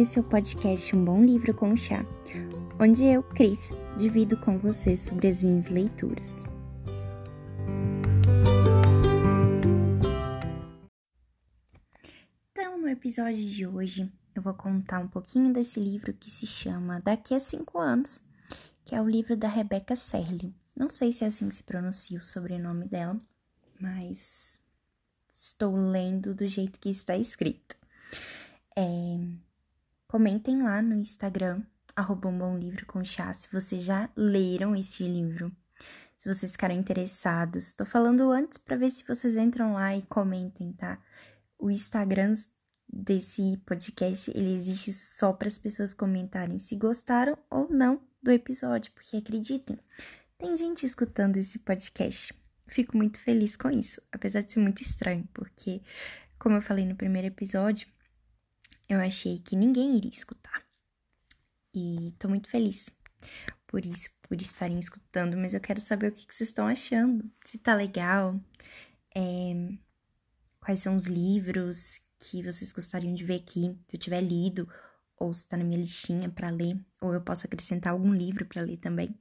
esse é o podcast Um Bom Livro com Chá, onde eu, Cris, divido com você sobre as minhas leituras. Então, no episódio de hoje, eu vou contar um pouquinho desse livro que se chama Daqui a Cinco Anos, que é o livro da Rebecca Serling. Não sei se é assim que se pronuncia o sobrenome dela, mas estou lendo do jeito que está escrito. É, comentem lá no Instagram, arroba um bom livro com chá, se vocês já leram este livro. Se vocês ficarem interessados. Tô falando antes para ver se vocês entram lá e comentem, tá? O Instagram desse podcast, ele existe só para as pessoas comentarem se gostaram ou não do episódio, porque acreditem, tem gente escutando esse podcast. Fico muito feliz com isso, apesar de ser muito estranho, porque, como eu falei no primeiro episódio, eu achei que ninguém iria escutar. E tô muito feliz por isso, por estarem escutando, mas eu quero saber o que, vocês estão achando. Se tá legal, é, quais são os livros que vocês gostariam de ver aqui, se eu tiver lido, ou se tá na minha listinha para ler, ou eu posso acrescentar algum livro para ler também.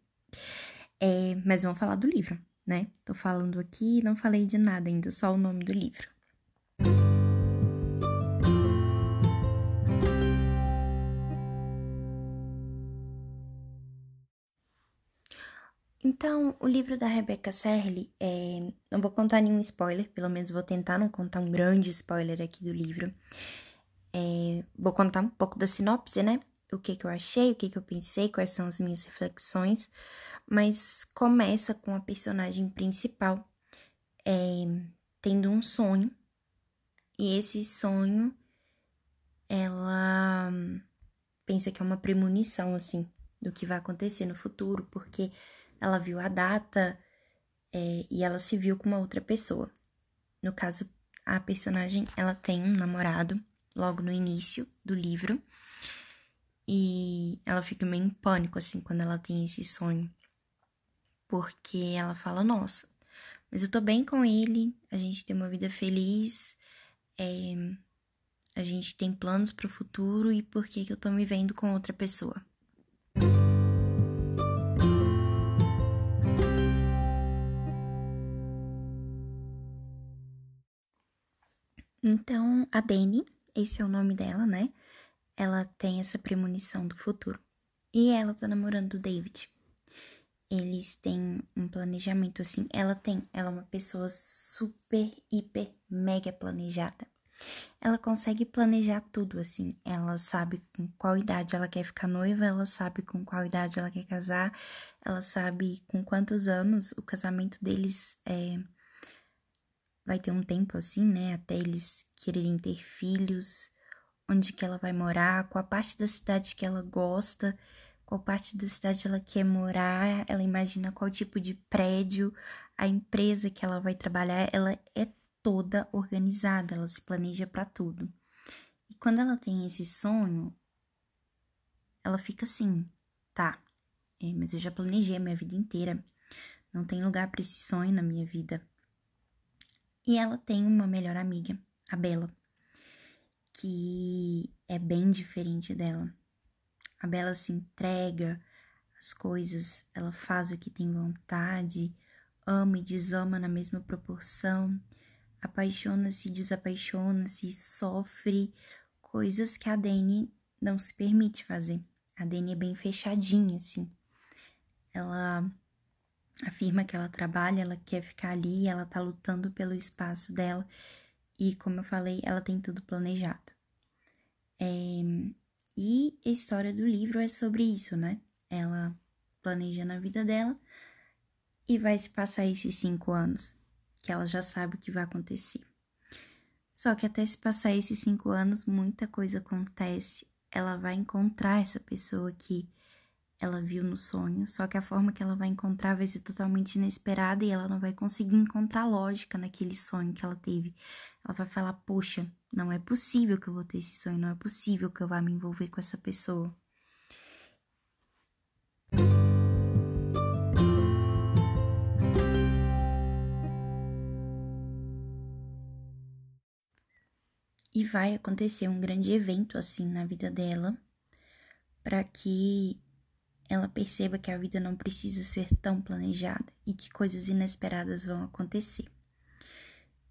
É, mas vamos falar do livro, né? Tô falando aqui não falei de nada ainda, só o nome do livro. Então, o livro da Rebecca Serli, é... não vou contar nenhum spoiler, pelo menos vou tentar não contar um grande spoiler aqui do livro. É... Vou contar um pouco da sinopse, né? O que, que eu achei, o que, que eu pensei, quais são as minhas reflexões. Mas começa com a personagem principal é... tendo um sonho. E esse sonho, ela pensa que é uma premonição, assim, do que vai acontecer no futuro, porque ela viu a data é, e ela se viu com uma outra pessoa. No caso, a personagem ela tem um namorado logo no início do livro e ela fica meio em pânico assim quando ela tem esse sonho, porque ela fala: Nossa, mas eu tô bem com ele, a gente tem uma vida feliz, é, a gente tem planos para o futuro e por que, que eu tô me vendo com outra pessoa? Então, a Dani, esse é o nome dela, né? Ela tem essa premonição do futuro. E ela tá namorando o David. Eles têm um planejamento assim. Ela tem, ela é uma pessoa super, hiper, mega planejada. Ela consegue planejar tudo assim. Ela sabe com qual idade ela quer ficar noiva, ela sabe com qual idade ela quer casar, ela sabe com quantos anos o casamento deles é vai ter um tempo assim, né, até eles quererem ter filhos, onde que ela vai morar, qual a parte da cidade que ela gosta, qual parte da cidade ela quer morar, ela imagina qual tipo de prédio, a empresa que ela vai trabalhar, ela é toda organizada, ela se planeja para tudo. E quando ela tem esse sonho, ela fica assim, tá, é, mas eu já planejei a minha vida inteira, não tem lugar para esse sonho na minha vida. E ela tem uma melhor amiga, a Bela, que é bem diferente dela. A Bela se entrega às coisas, ela faz o que tem vontade, ama e desama na mesma proporção, apaixona-se, desapaixona-se, sofre coisas que a Dani não se permite fazer. A Dani é bem fechadinha, assim. Ela afirma que ela trabalha, ela quer ficar ali, ela tá lutando pelo espaço dela e, como eu falei, ela tem tudo planejado. É, e a história do livro é sobre isso, né? Ela planeja na vida dela e vai se passar esses cinco anos, que ela já sabe o que vai acontecer. Só que até se passar esses cinco anos, muita coisa acontece. Ela vai encontrar essa pessoa que ela viu no sonho, só que a forma que ela vai encontrar vai ser totalmente inesperada e ela não vai conseguir encontrar lógica naquele sonho que ela teve. Ela vai falar: Poxa, não é possível que eu vou ter esse sonho, não é possível que eu vá me envolver com essa pessoa. E vai acontecer um grande evento assim na vida dela, para que ela perceba que a vida não precisa ser tão planejada e que coisas inesperadas vão acontecer.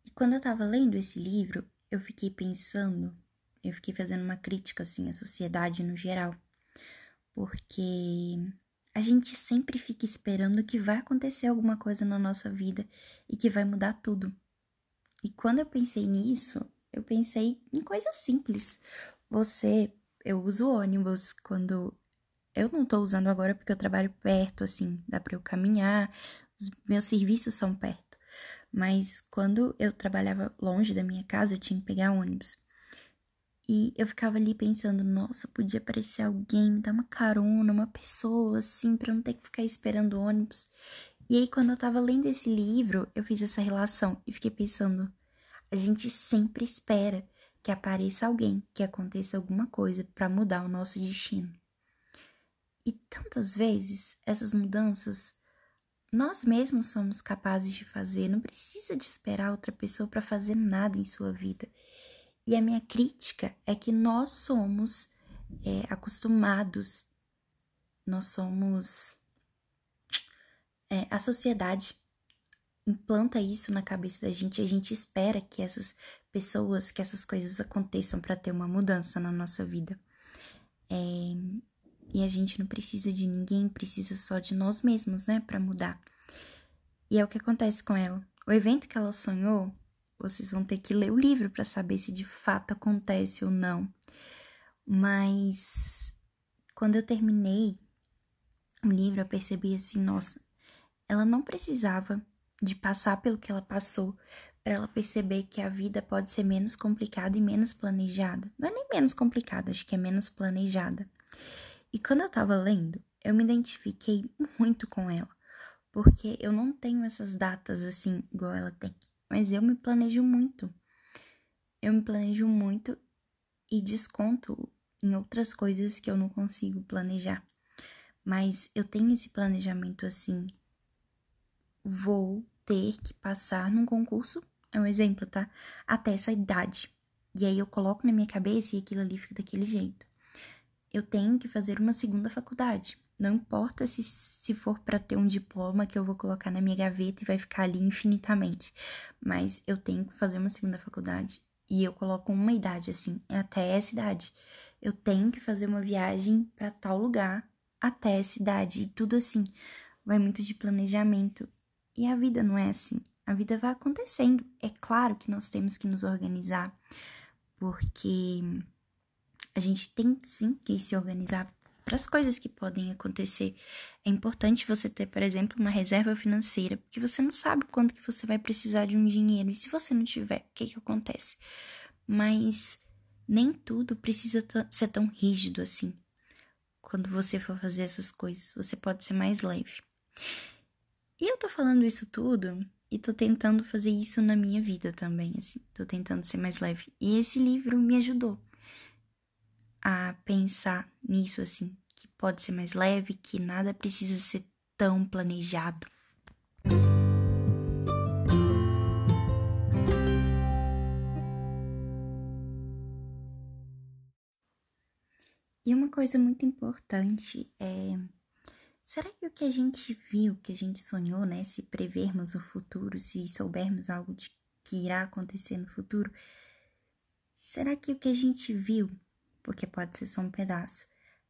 E quando eu estava lendo esse livro, eu fiquei pensando, eu fiquei fazendo uma crítica assim à sociedade no geral, porque a gente sempre fica esperando que vai acontecer alguma coisa na nossa vida e que vai mudar tudo. E quando eu pensei nisso, eu pensei em coisas simples. Você, eu uso ônibus quando eu não tô usando agora porque eu trabalho perto, assim, dá para eu caminhar, os meus serviços são perto. Mas quando eu trabalhava longe da minha casa, eu tinha que pegar ônibus. E eu ficava ali pensando, nossa, podia aparecer alguém, me dar uma carona, uma pessoa, assim, pra não ter que ficar esperando ônibus. E aí, quando eu tava lendo esse livro, eu fiz essa relação e fiquei pensando, a gente sempre espera que apareça alguém, que aconteça alguma coisa para mudar o nosso destino. E tantas vezes essas mudanças nós mesmos somos capazes de fazer, não precisa de esperar outra pessoa para fazer nada em sua vida. E a minha crítica é que nós somos é, acostumados, nós somos. É, a sociedade implanta isso na cabeça da gente a gente espera que essas pessoas, que essas coisas aconteçam para ter uma mudança na nossa vida. É, e a gente não precisa de ninguém, precisa só de nós mesmos, né, para mudar. E é o que acontece com ela. O evento que ela sonhou vocês vão ter que ler o livro para saber se de fato acontece ou não. Mas quando eu terminei o livro, eu percebi assim, nossa, ela não precisava de passar pelo que ela passou para ela perceber que a vida pode ser menos complicada e menos planejada. Não é nem menos complicada, acho que é menos planejada. E quando eu tava lendo, eu me identifiquei muito com ela, porque eu não tenho essas datas assim igual ela tem mas eu me planejo muito. Eu me planejo muito e desconto em outras coisas que eu não consigo planejar. Mas eu tenho esse planejamento assim. Vou ter que passar num concurso, é um exemplo, tá? Até essa idade. E aí eu coloco na minha cabeça e aquilo ali fica daquele jeito. Eu tenho que fazer uma segunda faculdade. Não importa se, se for para ter um diploma que eu vou colocar na minha gaveta e vai ficar ali infinitamente. Mas eu tenho que fazer uma segunda faculdade. E eu coloco uma idade assim, é até essa idade. Eu tenho que fazer uma viagem para tal lugar até essa idade. E tudo assim. Vai muito de planejamento. E a vida não é assim. A vida vai acontecendo. É claro que nós temos que nos organizar, porque a gente tem sim que se organizar para as coisas que podem acontecer. É importante você ter, por exemplo, uma reserva financeira, porque você não sabe quando que você vai precisar de um dinheiro. E se você não tiver, o que que acontece? Mas nem tudo precisa ser tão rígido assim. Quando você for fazer essas coisas, você pode ser mais leve. E eu tô falando isso tudo e tô tentando fazer isso na minha vida também, assim. Tô tentando ser mais leve. E esse livro me ajudou a pensar nisso assim, que pode ser mais leve, que nada precisa ser tão planejado. E uma coisa muito importante é. Será que o que a gente viu, que a gente sonhou, né? Se prevermos o futuro, se soubermos algo de, que irá acontecer no futuro, será que o que a gente viu porque pode ser só um pedaço,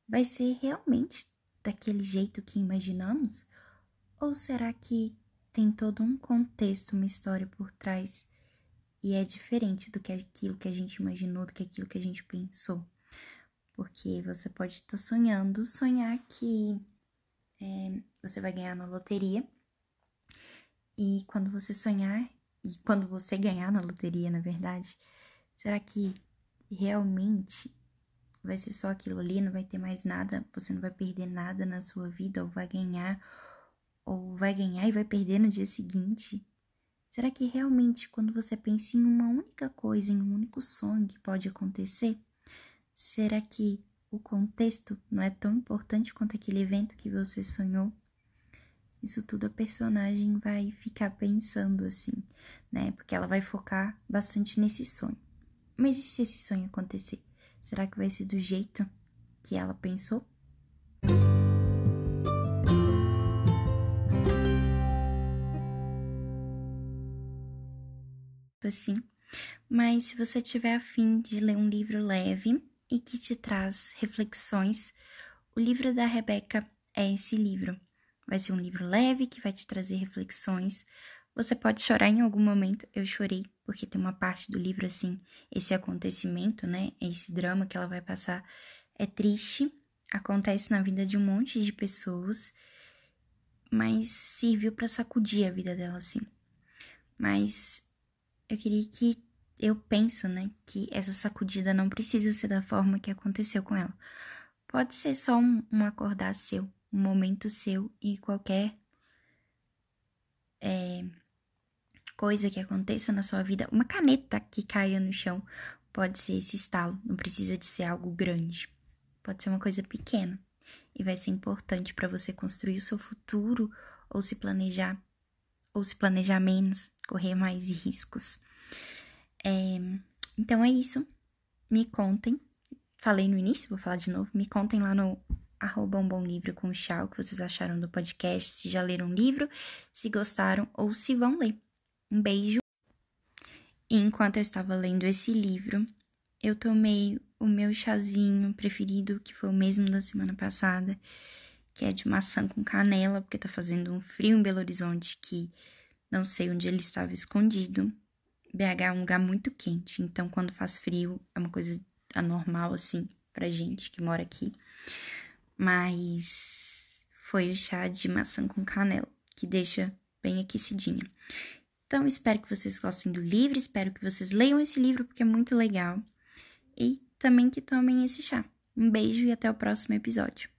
vai ser realmente daquele jeito que imaginamos? Ou será que tem todo um contexto, uma história por trás e é diferente do que aquilo que a gente imaginou, do que aquilo que a gente pensou? Porque você pode estar sonhando, sonhar que é, você vai ganhar na loteria e quando você sonhar e quando você ganhar na loteria, na verdade, será que realmente vai ser só aquilo ali, não vai ter mais nada, você não vai perder nada na sua vida, ou vai ganhar, ou vai ganhar e vai perder no dia seguinte? Será que realmente, quando você pensa em uma única coisa, em um único sonho que pode acontecer, será que o contexto não é tão importante quanto aquele evento que você sonhou? Isso tudo a personagem vai ficar pensando assim, né? Porque ela vai focar bastante nesse sonho. Mas e se esse sonho acontecer? Será que vai ser do jeito que ela pensou? Assim, mas se você tiver afim de ler um livro leve e que te traz reflexões, o livro da Rebeca é esse livro. Vai ser um livro leve que vai te trazer reflexões. Você pode chorar em algum momento. Eu chorei porque tem uma parte do livro assim, esse acontecimento, né? Esse drama que ela vai passar é triste, acontece na vida de um monte de pessoas, mas serviu para sacudir a vida dela assim. Mas eu queria que eu penso, né, que essa sacudida não precisa ser da forma que aconteceu com ela. Pode ser só um, um acordar seu, um momento seu e qualquer é, coisa que aconteça na sua vida, uma caneta que caia no chão, pode ser esse estalo, não precisa de ser algo grande. Pode ser uma coisa pequena e vai ser importante para você construir o seu futuro ou se planejar ou se planejar menos, correr mais riscos. É, então é isso. Me contem. Falei no início, vou falar de novo. Me contem lá no arroba um bom livro com chá, o que vocês acharam do podcast, se já leram o livro, se gostaram ou se vão ler. Um beijo. E enquanto eu estava lendo esse livro, eu tomei o meu chazinho preferido, que foi o mesmo da semana passada, que é de maçã com canela, porque tá fazendo um frio em Belo Horizonte que não sei onde ele estava escondido. BH é um lugar muito quente, então quando faz frio é uma coisa anormal assim pra gente que mora aqui mas foi o chá de maçã com canela, que deixa bem aquecidinha. Então, espero que vocês gostem do livro, espero que vocês leiam esse livro porque é muito legal e também que tomem esse chá. Um beijo e até o próximo episódio.